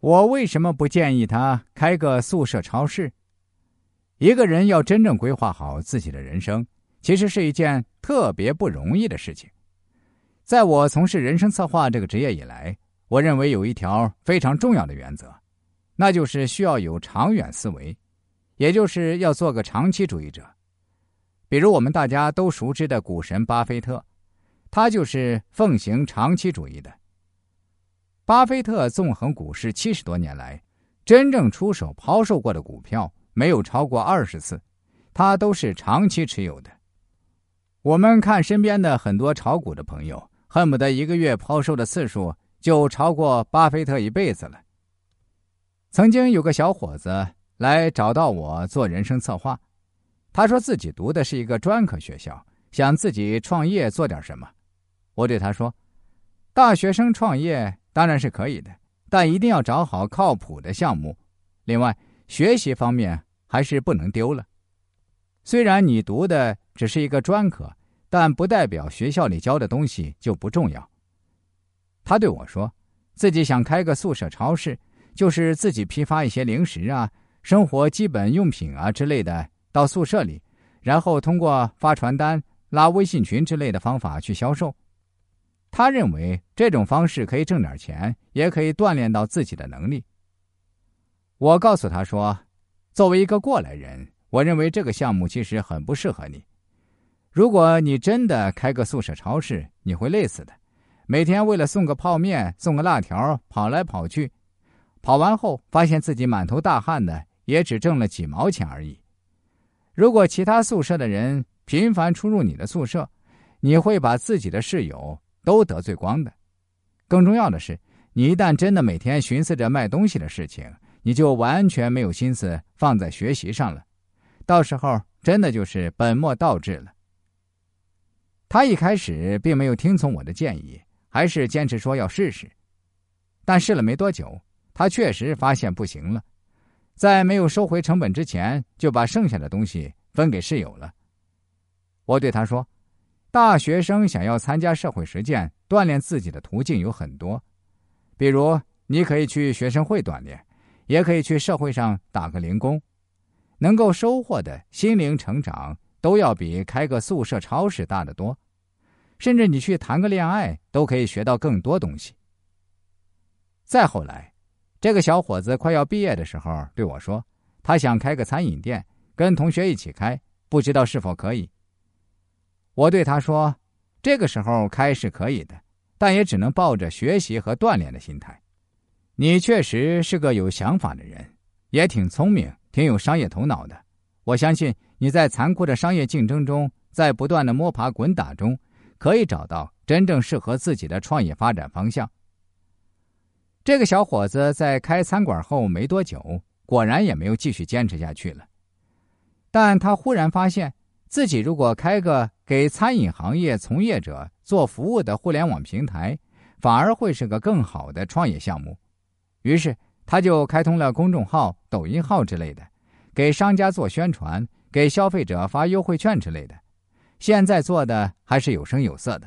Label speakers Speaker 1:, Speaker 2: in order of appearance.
Speaker 1: 我为什么不建议他开个宿舍超市？一个人要真正规划好自己的人生，其实是一件特别不容易的事情。在我从事人生策划这个职业以来，我认为有一条非常重要的原则，那就是需要有长远思维，也就是要做个长期主义者。比如我们大家都熟知的股神巴菲特，他就是奉行长期主义的。巴菲特纵横股市七十多年来，真正出手抛售过的股票。没有超过二十次，他都是长期持有的。我们看身边的很多炒股的朋友，恨不得一个月抛售的次数就超过巴菲特一辈子了。曾经有个小伙子来找到我做人生策划，他说自己读的是一个专科学校，想自己创业做点什么。我对他说：“大学生创业当然是可以的，但一定要找好靠谱的项目。另外，学习方面。”还是不能丢了。虽然你读的只是一个专科，但不代表学校里教的东西就不重要。他对我说，自己想开个宿舍超市，就是自己批发一些零食啊、生活基本用品啊之类的到宿舍里，然后通过发传单、拉微信群之类的方法去销售。他认为这种方式可以挣点钱，也可以锻炼到自己的能力。我告诉他说。作为一个过来人，我认为这个项目其实很不适合你。如果你真的开个宿舍超市，你会累死的。每天为了送个泡面、送个辣条跑来跑去，跑完后发现自己满头大汗的，也只挣了几毛钱而已。如果其他宿舍的人频繁出入你的宿舍，你会把自己的室友都得罪光的。更重要的是，你一旦真的每天寻思着卖东西的事情，你就完全没有心思放在学习上了，到时候真的就是本末倒置了。他一开始并没有听从我的建议，还是坚持说要试试。但试了没多久，他确实发现不行了，在没有收回成本之前，就把剩下的东西分给室友了。我对他说：“大学生想要参加社会实践、锻炼自己的途径有很多，比如你可以去学生会锻炼。”也可以去社会上打个零工，能够收获的心灵成长都要比开个宿舍超市大得多。甚至你去谈个恋爱，都可以学到更多东西。再后来，这个小伙子快要毕业的时候对我说，他想开个餐饮店，跟同学一起开，不知道是否可以。我对他说，这个时候开是可以的，但也只能抱着学习和锻炼的心态。你确实是个有想法的人，也挺聪明，挺有商业头脑的。我相信你在残酷的商业竞争中，在不断的摸爬滚打中，可以找到真正适合自己的创业发展方向。这个小伙子在开餐馆后没多久，果然也没有继续坚持下去了。但他忽然发现自己如果开个给餐饮行业从业者做服务的互联网平台，反而会是个更好的创业项目。于是，他就开通了公众号、抖音号之类的，给商家做宣传，给消费者发优惠券之类的。现在做的还是有声有色的。